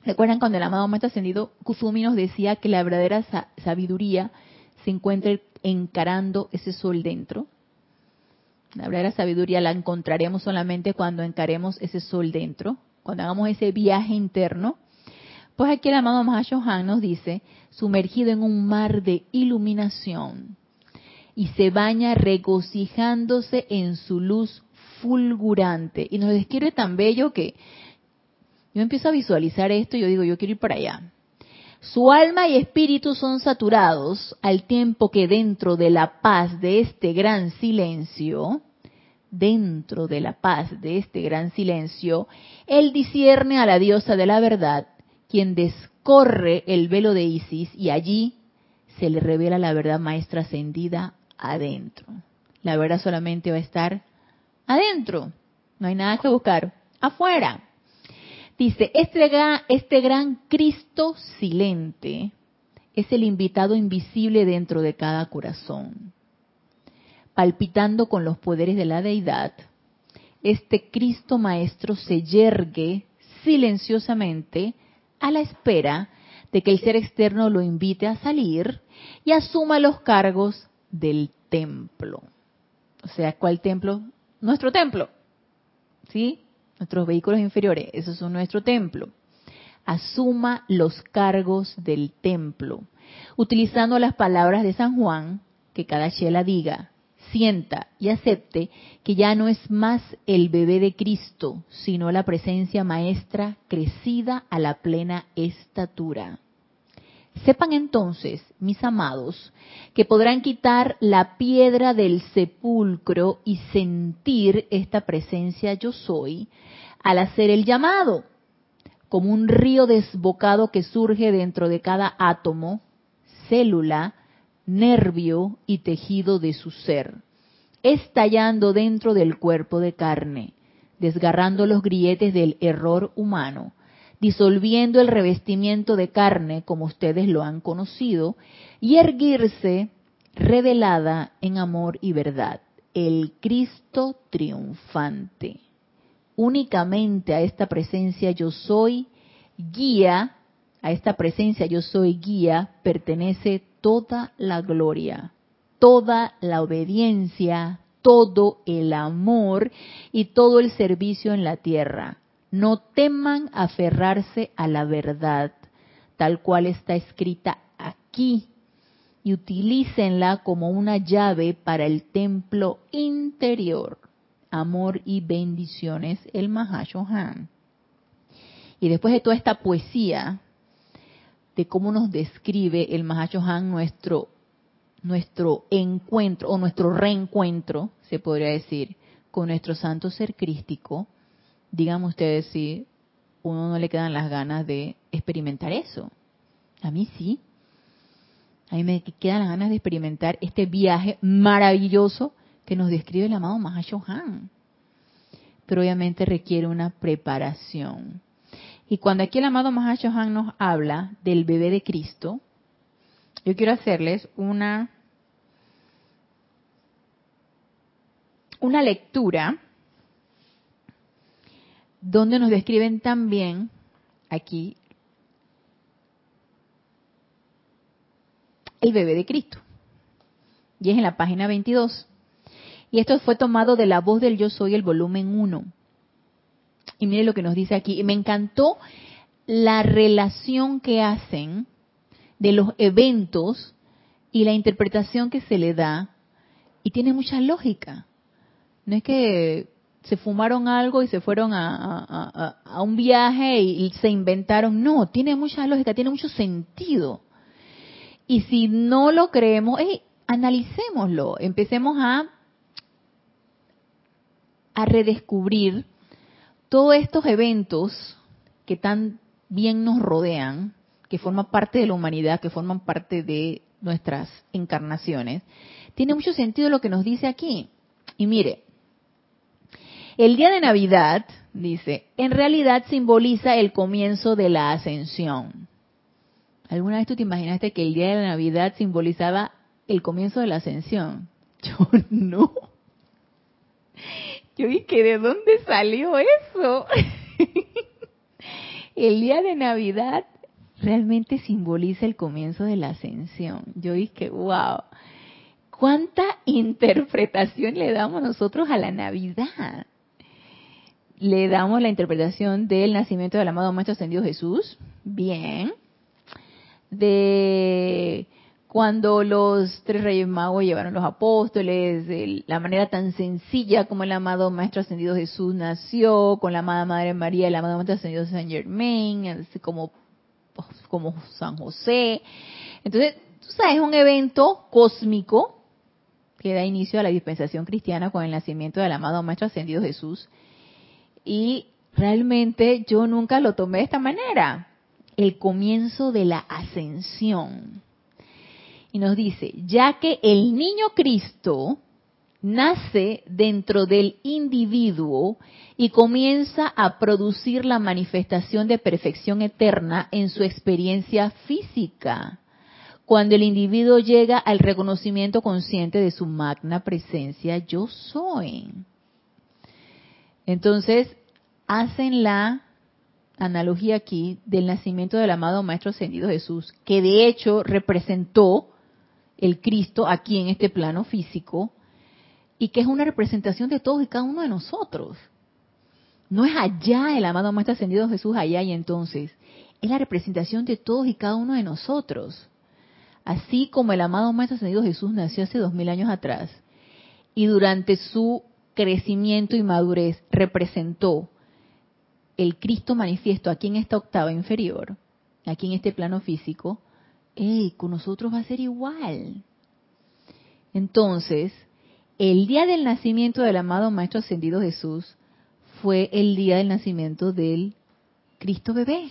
Speaker 1: ¿Recuerdan cuando el amado Maestro Ascendido Kusumi nos decía que la verdadera sabiduría se encuentra encarando ese sol dentro? La verdadera sabiduría la encontraremos solamente cuando encaremos ese sol dentro, cuando hagamos ese viaje interno. Pues aquí el amado Mahashohan nos dice, sumergido en un mar de iluminación, y se baña regocijándose en su luz fulgurante. Y nos describe tan bello que yo empiezo a visualizar esto y yo digo, yo quiero ir para allá. Su alma y espíritu son saturados al tiempo que dentro de la paz de este gran silencio, dentro de la paz de este gran silencio, él discierne a la diosa de la verdad, quien descorre el velo de Isis y allí se le revela la verdad maestra ascendida adentro. La verdad solamente va a estar adentro. No hay nada que buscar afuera. Dice, este gran, este gran Cristo silente es el invitado invisible dentro de cada corazón. Palpitando con los poderes de la deidad, este Cristo Maestro se yergue silenciosamente a la espera de que el ser externo lo invite a salir y asuma los cargos del templo. O sea, ¿cuál templo? Nuestro templo. ¿Sí? Nuestros vehículos inferiores, esos son nuestro templo. Asuma los cargos del templo, utilizando las palabras de San Juan, que cada chela diga, sienta y acepte que ya no es más el bebé de Cristo, sino la presencia maestra crecida a la plena estatura. Sepan entonces, mis amados, que podrán quitar la piedra del sepulcro y sentir esta presencia yo soy al hacer el llamado, como un río desbocado que surge dentro de cada átomo, célula, nervio y tejido de su ser, estallando dentro del cuerpo de carne, desgarrando los grietes del error humano disolviendo el revestimiento de carne como ustedes lo han conocido, y erguirse revelada en amor y verdad, el Cristo triunfante. Únicamente a esta presencia yo soy guía, a esta presencia yo soy guía, pertenece toda la gloria, toda la obediencia, todo el amor y todo el servicio en la tierra no teman aferrarse a la verdad, tal cual está escrita aquí, y utilícenla como una llave para el templo interior. Amor y bendiciones, el Mahashohan. Y después de toda esta poesía, de cómo nos describe el Mahashohan nuestro, nuestro encuentro o nuestro reencuentro, se podría decir, con nuestro santo ser crístico, digan ustedes si uno no le quedan las ganas de experimentar eso. A mí sí. A mí me quedan las ganas de experimentar este viaje maravilloso que nos describe el amado Mahashohan. Pero obviamente requiere una preparación. Y cuando aquí el amado Mahashohan nos habla del bebé de Cristo, yo quiero hacerles una, una lectura donde nos describen también aquí el bebé de Cristo. Y es en la página 22. Y esto fue tomado de la voz del Yo Soy, el volumen 1. Y mire lo que nos dice aquí. Me encantó la relación que hacen de los eventos y la interpretación que se le da. Y tiene mucha lógica. No es que se fumaron algo y se fueron a, un viaje y, se inventaron. No, tiene mucha lógica, tiene mucho sentido. Y si no lo creemos, analicémoslo, empecemos a, a redescubrir todos estos eventos que tan bien nos rodean, que forman parte de la humanidad, que forman parte de nuestras encarnaciones. Tiene mucho sentido lo que nos dice aquí. Y mire, el día de Navidad, dice, en realidad simboliza el comienzo de la ascensión. ¿Alguna vez tú te imaginaste que el día de la Navidad simbolizaba el comienzo de la ascensión? Yo no. Yo dije, ¿de dónde salió eso? el día de Navidad realmente simboliza el comienzo de la ascensión. Yo dije, wow, ¿cuánta interpretación le damos nosotros a la Navidad? Le damos la interpretación del nacimiento del amado Maestro Ascendido Jesús, bien. De cuando los tres reyes magos llevaron los apóstoles, de la manera tan sencilla como el amado Maestro Ascendido Jesús nació, con la amada Madre María, el amado Maestro Ascendido San Germain, como, como San José. Entonces, tú sabes, es un evento cósmico que da inicio a la dispensación cristiana con el nacimiento del amado Maestro Ascendido Jesús. Y realmente yo nunca lo tomé de esta manera. El comienzo de la ascensión y nos dice, ya que el niño Cristo nace dentro del individuo y comienza a producir la manifestación de perfección eterna en su experiencia física, cuando el individuo llega al reconocimiento consciente de su magna presencia yo soy. Entonces, hacen la analogía aquí del nacimiento del amado Maestro Ascendido Jesús, que de hecho representó el Cristo aquí en este plano físico y que es una representación de todos y cada uno de nosotros. No es allá el amado Maestro Ascendido Jesús allá y entonces, es la representación de todos y cada uno de nosotros. Así como el amado Maestro Ascendido Jesús nació hace dos mil años atrás y durante su crecimiento y madurez representó el Cristo manifiesto aquí en esta octava inferior, aquí en este plano físico, hey, con nosotros va a ser igual. Entonces, el día del nacimiento del amado Maestro Ascendido Jesús fue el día del nacimiento del Cristo bebé,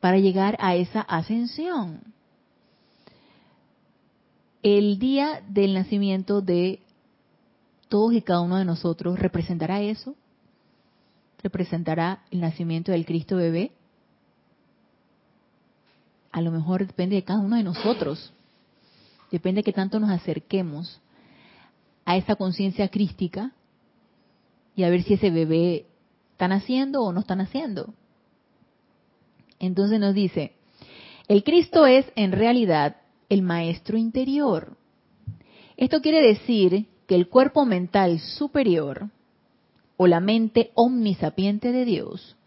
Speaker 1: para llegar a esa ascensión. El día del nacimiento de todos y cada uno de nosotros representará eso, representará el nacimiento del Cristo bebé, a lo mejor depende de cada uno de nosotros. Depende de que tanto nos acerquemos a esa conciencia crística y a ver si ese bebé está naciendo o no está naciendo. Entonces nos dice, el Cristo es en realidad el maestro interior. Esto quiere decir que el cuerpo mental superior o la mente omnisapiente de Dios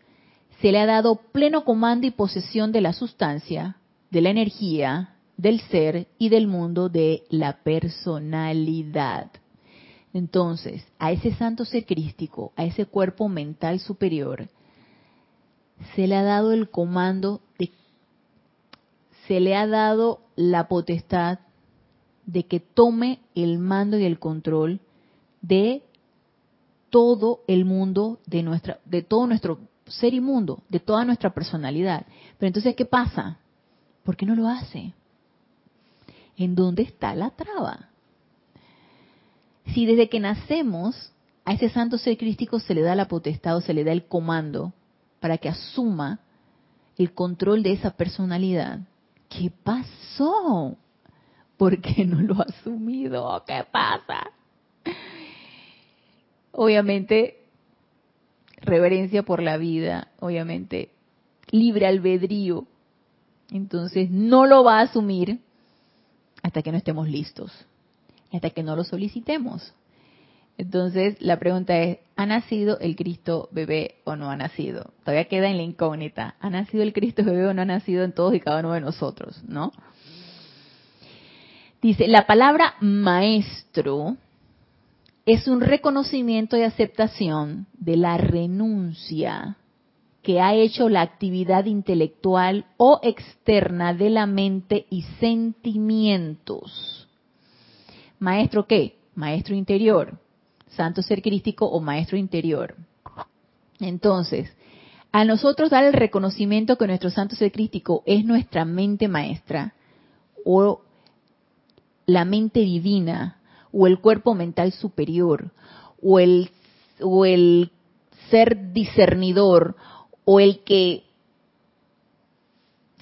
Speaker 1: se le ha dado pleno comando y posesión de la sustancia, de la energía, del ser y del mundo de la personalidad. Entonces, a ese santo ser crístico, a ese cuerpo mental superior, se le ha dado el comando, de, se le ha dado la potestad de que tome el mando y el control de todo el mundo de nuestra, de todo nuestro ser inmundo, de toda nuestra personalidad. Pero entonces, ¿qué pasa? ¿Por qué no lo hace? ¿En dónde está la traba? Si desde que nacemos a ese santo ser crístico se le da la potestad o se le da el comando para que asuma el control de esa personalidad, ¿qué pasó? ¿Por qué no lo ha asumido? ¿Qué pasa? Obviamente reverencia por la vida, obviamente, libre albedrío. Entonces no lo va a asumir hasta que no estemos listos, hasta que no lo solicitemos. Entonces la pregunta es, ¿ha nacido el Cristo bebé o no ha nacido? Todavía queda en la incógnita. ¿Ha nacido el Cristo bebé o no ha nacido en todos y cada uno de nosotros? ¿No? Dice, la palabra maestro es un reconocimiento y aceptación de la renuncia que ha hecho la actividad intelectual o externa de la mente y sentimientos. Maestro qué? Maestro interior, santo ser crístico o maestro interior. Entonces, a nosotros dar el reconocimiento que nuestro santo ser crístico es nuestra mente maestra o la mente divina o el cuerpo mental superior o el, o el ser discernidor o el que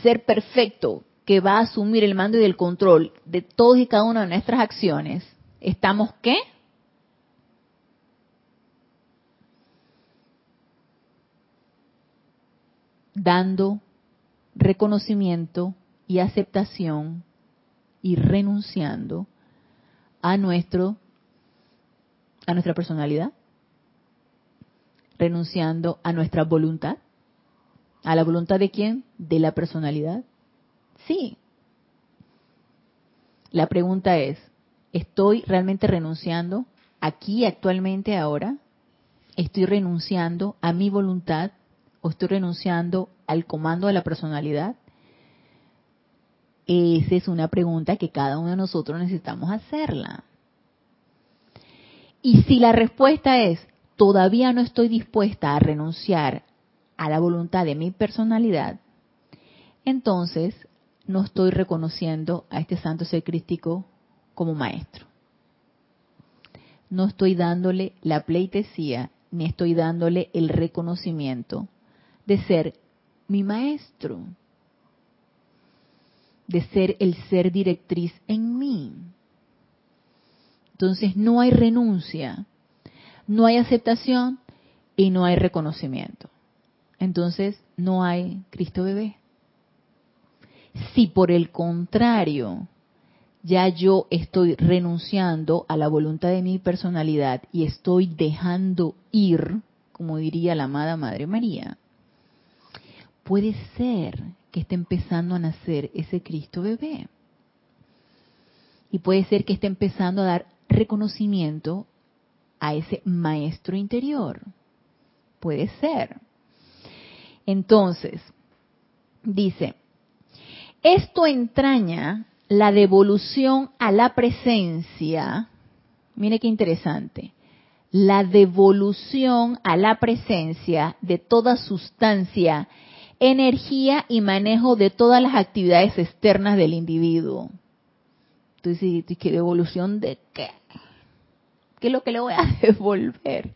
Speaker 1: ser perfecto que va a asumir el mando y el control de todas y cada una de nuestras acciones, ¿estamos qué? Dando reconocimiento y aceptación y renunciando a nuestro a nuestra personalidad, renunciando a nuestra voluntad, a la voluntad de quién? De la personalidad. Sí. La pregunta es, ¿estoy realmente renunciando aquí actualmente ahora? ¿Estoy renunciando a mi voluntad o estoy renunciando al comando de la personalidad? Esa es una pregunta que cada uno de nosotros necesitamos hacerla. Y si la respuesta es, todavía no estoy dispuesta a renunciar a la voluntad de mi personalidad, entonces no estoy reconociendo a este santo ser crístico como maestro. No estoy dándole la pleitesía ni estoy dándole el reconocimiento de ser mi maestro de ser el ser directriz en mí. Entonces no hay renuncia, no hay aceptación y no hay reconocimiento. Entonces no hay Cristo bebé. Si por el contrario ya yo estoy renunciando a la voluntad de mi personalidad y estoy dejando ir, como diría la amada Madre María, puede ser que esté empezando a nacer ese Cristo bebé. Y puede ser que esté empezando a dar reconocimiento a ese maestro interior. Puede ser. Entonces, dice, esto entraña la devolución a la presencia. Mire qué interesante. La devolución a la presencia de toda sustancia energía y manejo de todas las actividades externas del individuo. Entonces, ¿qué devolución de qué? ¿Qué es lo que le voy a devolver?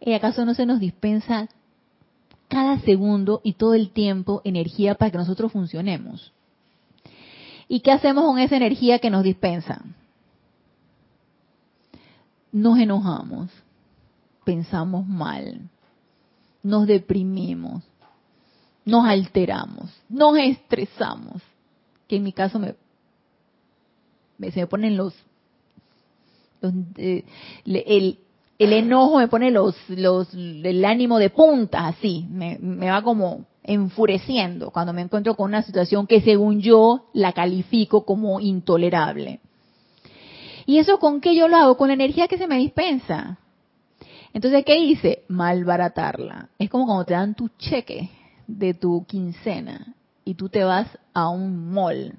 Speaker 1: ¿Y acaso no se nos dispensa cada segundo y todo el tiempo energía para que nosotros funcionemos? ¿Y qué hacemos con esa energía que nos dispensa? Nos enojamos, pensamos mal, nos deprimimos, nos alteramos, nos estresamos, que en mi caso me, se me ponen los, eh, el, el, enojo me pone los, los, el ánimo de punta, así, me, me va como enfureciendo cuando me encuentro con una situación que según yo la califico como intolerable. ¿Y eso con qué yo lo hago? Con la energía que se me dispensa. Entonces, ¿qué hice? Malbaratarla. Es como cuando te dan tu cheque de tu quincena y tú te vas a un mall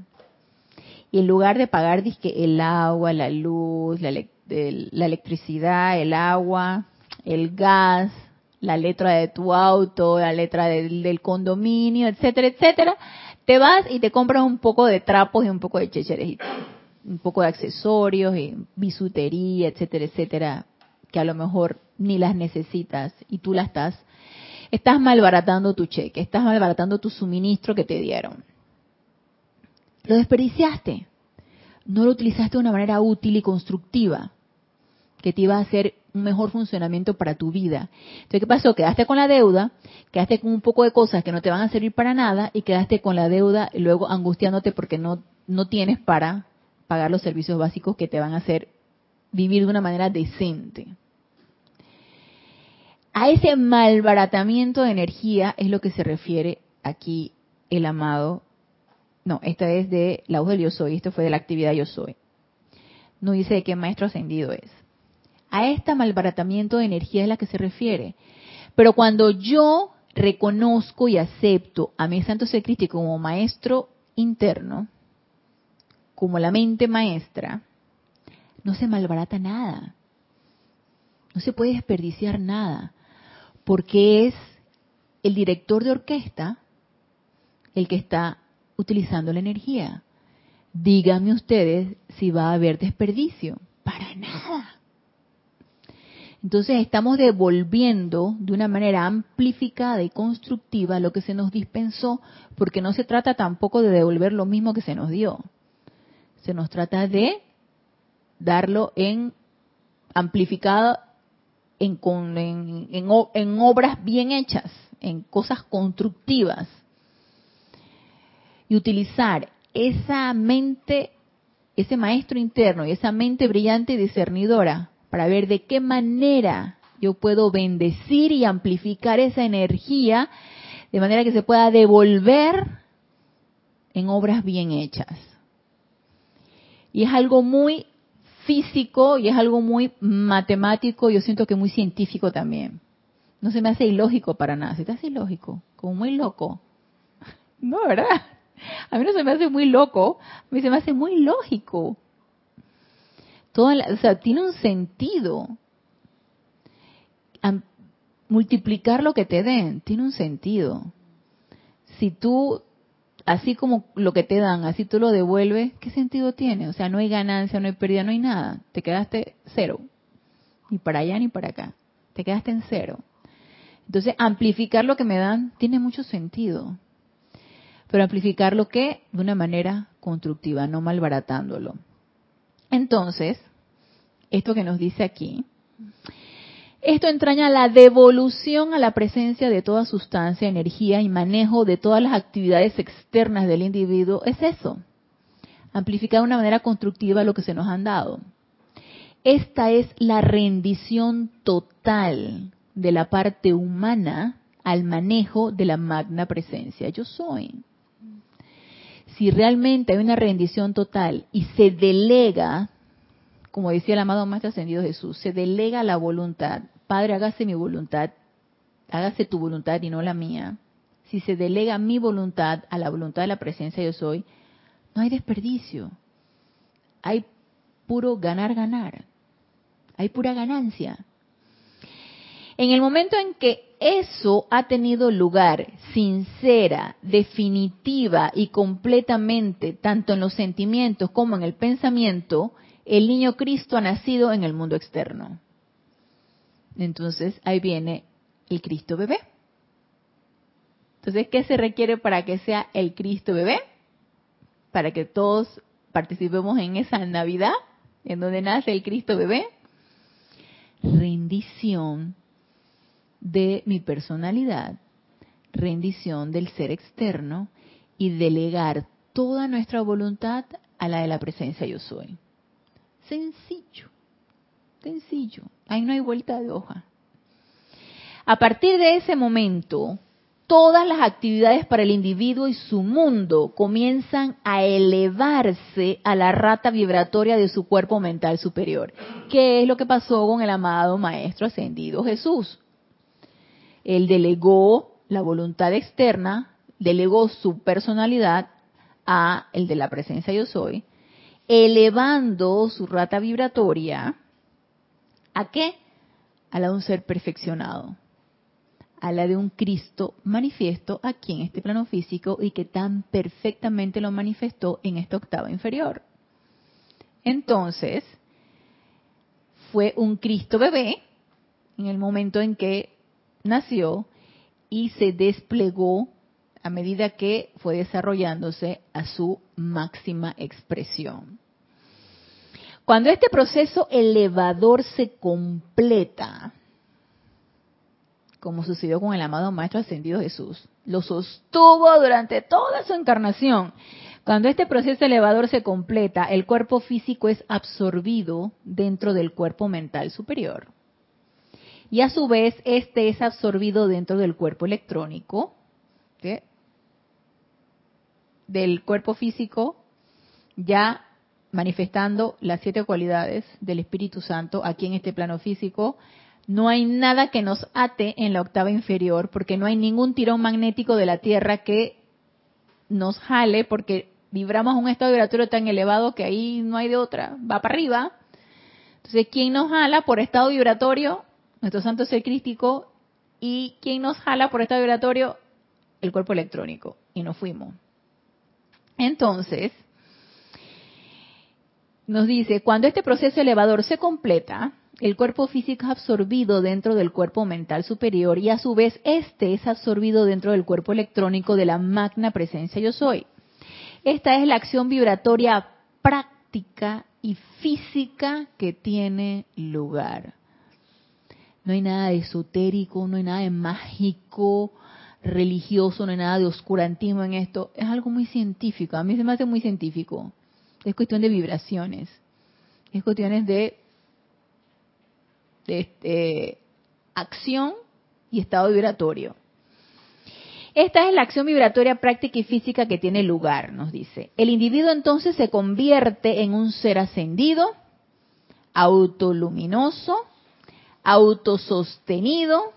Speaker 1: y en lugar de pagar disque el agua, la luz, la, electricidad, el agua, el gas, la letra de tu auto, la letra del, condominio, etcétera, etcétera, te vas y te compras un poco de trapos y un poco de checheres, un poco de accesorios y bisutería, etcétera, etcétera, que a lo mejor ni las necesitas y tú las estás estás malbaratando tu cheque, estás malbaratando tu suministro que te dieron. Lo desperdiciaste. No lo utilizaste de una manera útil y constructiva que te iba a hacer un mejor funcionamiento para tu vida. Entonces, ¿qué pasó? Quedaste con la deuda, quedaste con un poco de cosas que no te van a servir para nada y quedaste con la deuda y luego angustiándote porque no, no tienes para pagar los servicios básicos que te van a hacer vivir de una manera decente a ese malbaratamiento de energía es lo que se refiere aquí el amado. No, esta es de la voz del yo soy, esto fue de la actividad yo soy. No dice de qué maestro ascendido es. A este malbaratamiento de energía es la que se refiere. Pero cuando yo reconozco y acepto a mi santo ser crítico como maestro interno, como la mente maestra, no se malbarata nada. No se puede desperdiciar nada porque es el director de orquesta el que está utilizando la energía. Díganme ustedes si va a haber desperdicio. Para nada. Entonces estamos devolviendo de una manera amplificada y constructiva lo que se nos dispensó, porque no se trata tampoco de devolver lo mismo que se nos dio. Se nos trata de darlo en amplificada en, en, en, obras bien hechas, en cosas constructivas y utilizar esa mente, ese maestro interno y esa mente brillante y discernidora para ver de qué manera yo puedo bendecir y amplificar esa energía de manera que se pueda devolver en obras bien hechas. Y es algo muy físico y es algo muy matemático, yo siento que muy científico también. No se me hace ilógico para nada, se te hace ilógico, como muy loco. No, ¿verdad? A mí no se me hace muy loco, a mí se me hace muy lógico. Todo, o sea, tiene un sentido. multiplicar lo que te den, tiene un sentido. Si tú así como lo que te dan, así tú lo devuelves, ¿qué sentido tiene? O sea, no hay ganancia, no hay pérdida, no hay nada. Te quedaste cero. Ni para allá ni para acá. Te quedaste en cero. Entonces, amplificar lo que me dan tiene mucho sentido. Pero amplificar lo que de una manera constructiva, no malbaratándolo. Entonces, esto que nos dice aquí, esto entraña la devolución a la presencia de toda sustancia, energía y manejo de todas las actividades externas del individuo. Es eso, amplificar de una manera constructiva lo que se nos han dado. Esta es la rendición total de la parte humana al manejo de la magna presencia. Yo soy. Si realmente hay una rendición total y se delega, como decía el amado Maestro Ascendido Jesús, se delega la voluntad Padre, hágase mi voluntad, hágase tu voluntad y no la mía. Si se delega mi voluntad a la voluntad de la presencia yo soy, no hay desperdicio. Hay puro ganar, ganar. Hay pura ganancia. En el momento en que eso ha tenido lugar sincera, definitiva y completamente, tanto en los sentimientos como en el pensamiento, el niño Cristo ha nacido en el mundo externo. Entonces ahí viene el Cristo bebé. Entonces, ¿qué se requiere para que sea el Cristo bebé? Para que todos participemos en esa Navidad, en donde nace el Cristo bebé. Rendición de mi personalidad, rendición del ser externo y delegar toda nuestra voluntad a la de la presencia yo soy. Sencillo. Ahí no hay vuelta de hoja. A partir de ese momento, todas las actividades para el individuo y su mundo comienzan a elevarse a la rata vibratoria de su cuerpo mental superior. ¿Qué es lo que pasó con el amado Maestro Ascendido Jesús? Él delegó la voluntad externa, delegó su personalidad a el de la presencia yo soy, elevando su rata vibratoria ¿A qué? A la de un ser perfeccionado, a la de un Cristo manifiesto aquí en este plano físico y que tan perfectamente lo manifestó en esta octava inferior. Entonces, fue un Cristo bebé en el momento en que nació y se desplegó a medida que fue desarrollándose a su máxima expresión. Cuando este proceso elevador se completa, como sucedió con el amado Maestro Ascendido Jesús, lo sostuvo durante toda su encarnación. Cuando este proceso elevador se completa, el cuerpo físico es absorbido dentro del cuerpo mental superior. Y a su vez, este es absorbido dentro del cuerpo electrónico, del cuerpo físico ya manifestando las siete cualidades del Espíritu Santo aquí en este plano físico. No hay nada que nos ate en la octava inferior, porque no hay ningún tirón magnético de la Tierra que nos jale, porque vibramos un estado vibratorio tan elevado que ahí no hay de otra, va para arriba. Entonces, ¿quién nos jala por estado vibratorio? Nuestro santo ser crístico. ¿Y quién nos jala por estado vibratorio? El cuerpo electrónico. Y nos fuimos. Entonces, nos dice, cuando este proceso elevador se completa, el cuerpo físico es absorbido dentro del cuerpo mental superior y a su vez este es absorbido dentro del cuerpo electrónico de la magna presencia yo soy. Esta es la acción vibratoria práctica y física que tiene lugar. No hay nada de esotérico, no hay nada de mágico, religioso, no hay nada de oscurantismo en esto, es algo muy científico, a mí se me hace muy científico, es cuestión de vibraciones, es cuestiones de, de este, acción y estado vibratorio. Esta es la acción vibratoria práctica y física que tiene lugar, nos dice. El individuo entonces se convierte en un ser ascendido, autoluminoso, autosostenido,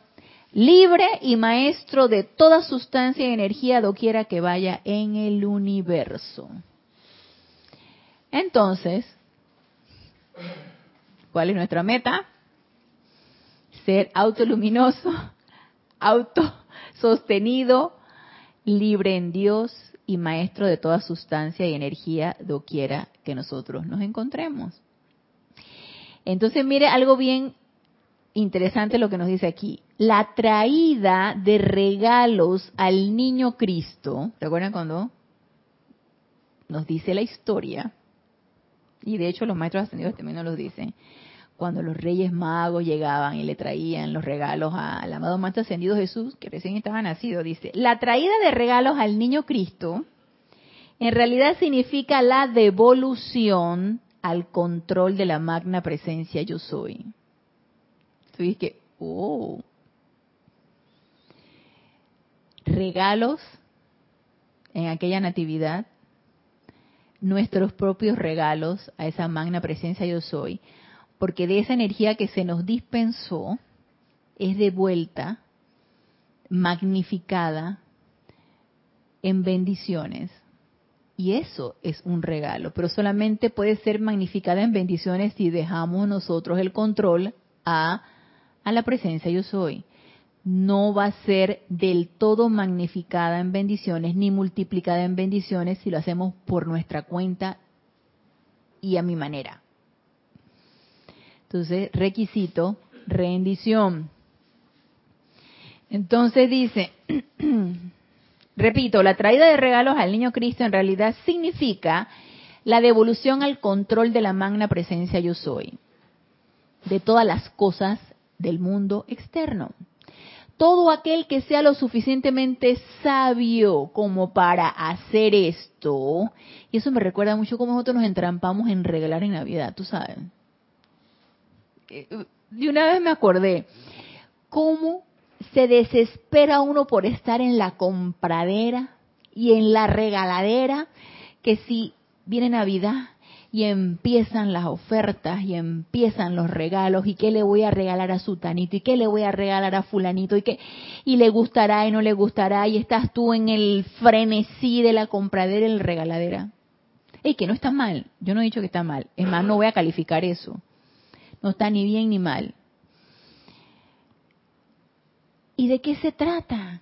Speaker 1: libre y maestro de toda sustancia y energía doquiera que vaya en el universo. Entonces, ¿cuál es nuestra meta? Ser autoluminoso, autosostenido, libre en Dios y maestro de toda sustancia y energía doquiera que nosotros nos encontremos. Entonces, mire algo bien interesante lo que nos dice aquí. La traída de regalos al niño Cristo, ¿recuerdan cuando nos dice la historia? Y de hecho los maestros ascendidos también nos lo dicen. Cuando los reyes magos llegaban y le traían los regalos al amado maestro ascendido Jesús, que recién estaba nacido, dice, la traída de regalos al niño Cristo en realidad significa la devolución al control de la magna presencia yo soy. Tú que, oh, regalos en aquella natividad, nuestros propios regalos a esa magna presencia yo soy, porque de esa energía que se nos dispensó es de vuelta magnificada en bendiciones y eso es un regalo, pero solamente puede ser magnificada en bendiciones si dejamos nosotros el control a, a la presencia yo soy. No va a ser del todo magnificada en bendiciones ni multiplicada en bendiciones si lo hacemos por nuestra cuenta y a mi manera. Entonces, requisito, rendición. Entonces dice, Repito, la traída de regalos al niño Cristo en realidad significa la devolución al control de la magna presencia yo soy, de todas las cosas del mundo externo. Todo aquel que sea lo suficientemente sabio como para hacer esto, y eso me recuerda mucho cómo nosotros nos entrampamos en regalar en Navidad, tú sabes. Eh, de una vez me acordé, cómo se desespera uno por estar en la compradera y en la regaladera, que si viene Navidad y empiezan las ofertas y empiezan los regalos y qué le voy a regalar a sutanito y qué le voy a regalar a fulanito y qué y le gustará y no le gustará y estás tú en el frenesí de la compradera y la regaladera. Y que no está mal, yo no he dicho que está mal, es más, no voy a calificar eso. No está ni bien ni mal. ¿Y de qué se trata?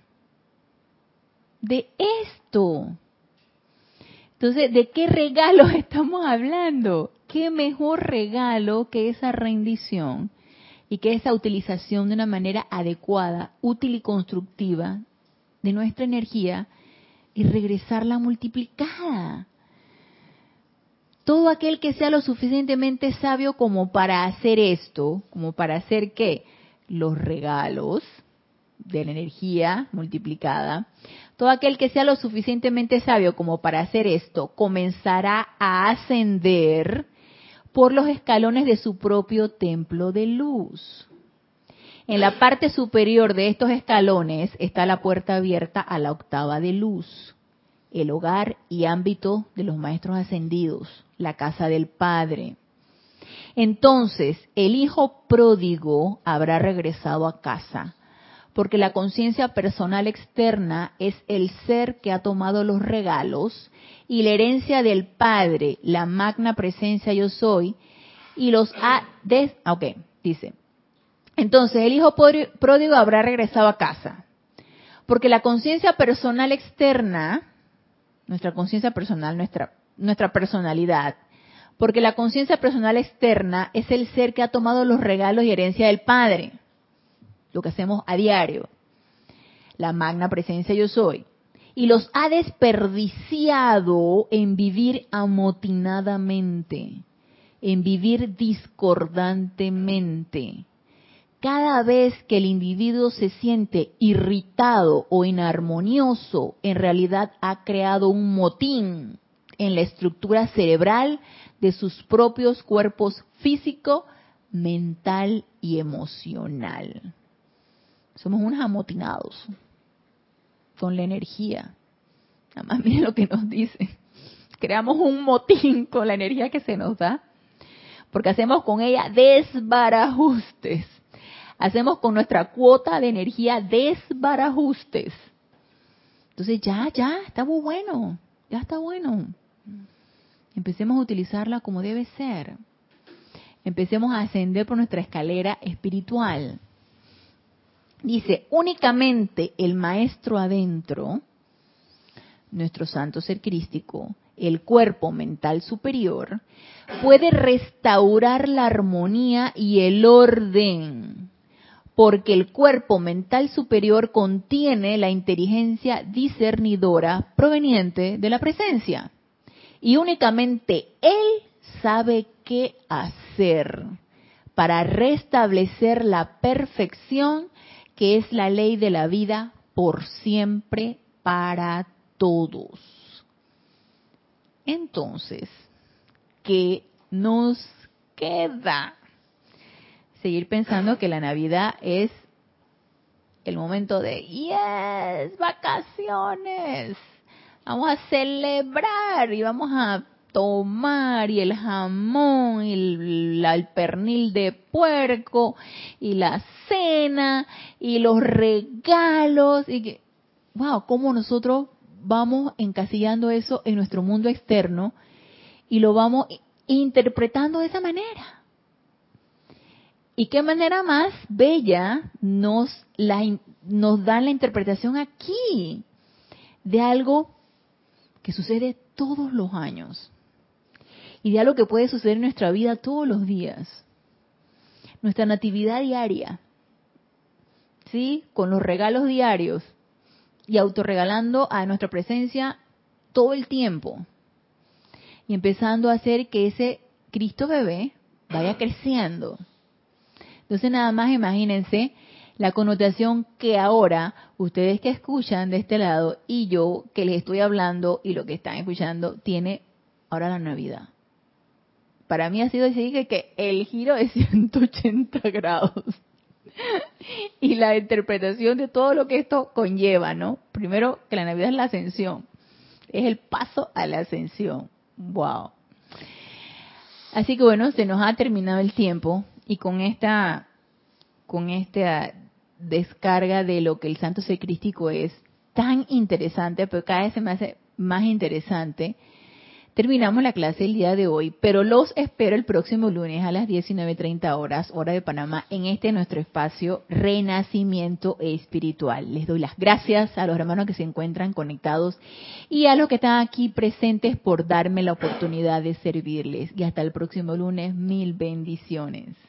Speaker 1: De esto. Entonces, ¿de qué regalo estamos hablando? ¿Qué mejor regalo que esa rendición y que esa utilización de una manera adecuada, útil y constructiva de nuestra energía y regresarla multiplicada? Todo aquel que sea lo suficientemente sabio como para hacer esto, como para hacer qué? Los regalos, de la energía multiplicada, todo aquel que sea lo suficientemente sabio como para hacer esto comenzará a ascender por los escalones de su propio templo de luz. En la parte superior de estos escalones está la puerta abierta a la octava de luz, el hogar y ámbito de los maestros ascendidos, la casa del Padre. Entonces el hijo pródigo habrá regresado a casa porque la conciencia personal externa es el ser que ha tomado los regalos y la herencia del Padre, la magna presencia yo soy, y los ha... Des ah, ok, dice. Entonces el hijo pródigo habrá regresado a casa, porque la conciencia personal externa, nuestra conciencia personal, nuestra, nuestra personalidad, porque la conciencia personal externa es el ser que ha tomado los regalos y herencia del Padre lo que hacemos a diario, la magna presencia yo soy, y los ha desperdiciado en vivir amotinadamente, en vivir discordantemente, cada vez que el individuo se siente irritado o inarmonioso, en realidad ha creado un motín en la estructura cerebral de sus propios cuerpos físico, mental y emocional. Somos unos amotinados con la energía. Nada más miren lo que nos dice. Creamos un motín con la energía que se nos da, porque hacemos con ella desbarajustes. Hacemos con nuestra cuota de energía desbarajustes. Entonces ya, ya, está muy bueno, ya está bueno. Empecemos a utilizarla como debe ser. Empecemos a ascender por nuestra escalera espiritual. Dice, únicamente el maestro adentro, nuestro santo ser crístico, el cuerpo mental superior, puede restaurar la armonía y el orden, porque el cuerpo mental superior contiene la inteligencia discernidora proveniente de la presencia. Y únicamente Él sabe qué hacer para restablecer la perfección que es la ley de la vida por siempre para todos. Entonces, ¿qué nos queda? Seguir pensando que la Navidad es el momento de, yes, vacaciones. Vamos a celebrar y vamos a tomar y el jamón y el, pernil de puerco y la cena y los regalos y que wow cómo nosotros vamos encasillando eso en nuestro mundo externo y lo vamos interpretando de esa manera. Y qué manera más bella nos la nos dan la interpretación aquí de algo que sucede todos los años y de algo que puede suceder en nuestra vida todos los días. Nuestra natividad diaria, ¿sí? Con los regalos diarios y autorregalando a nuestra presencia todo el tiempo. Y empezando a hacer que ese Cristo bebé vaya creciendo. Entonces nada más imagínense la connotación que ahora ustedes que escuchan de este lado y yo que les estoy hablando y lo que están escuchando tiene ahora la Navidad para mí ha sido decir que, el giro de 180 grados y la interpretación de todo lo que esto conlleva, ¿no? Primero, que la Navidad es la ascensión, es el paso a la ascensión. ¡Wow! Así que bueno, se nos ha terminado el tiempo y con esta, con esta descarga de lo que el santo ser crístico es tan interesante, pero cada vez se me hace más interesante Terminamos la clase el día de hoy, pero los espero el próximo lunes a las 19.30 horas, hora de Panamá, en este nuestro espacio Renacimiento Espiritual. Les doy las gracias a los hermanos que se encuentran conectados y a los que están aquí presentes por darme la oportunidad de servirles. Y hasta el próximo lunes, mil bendiciones.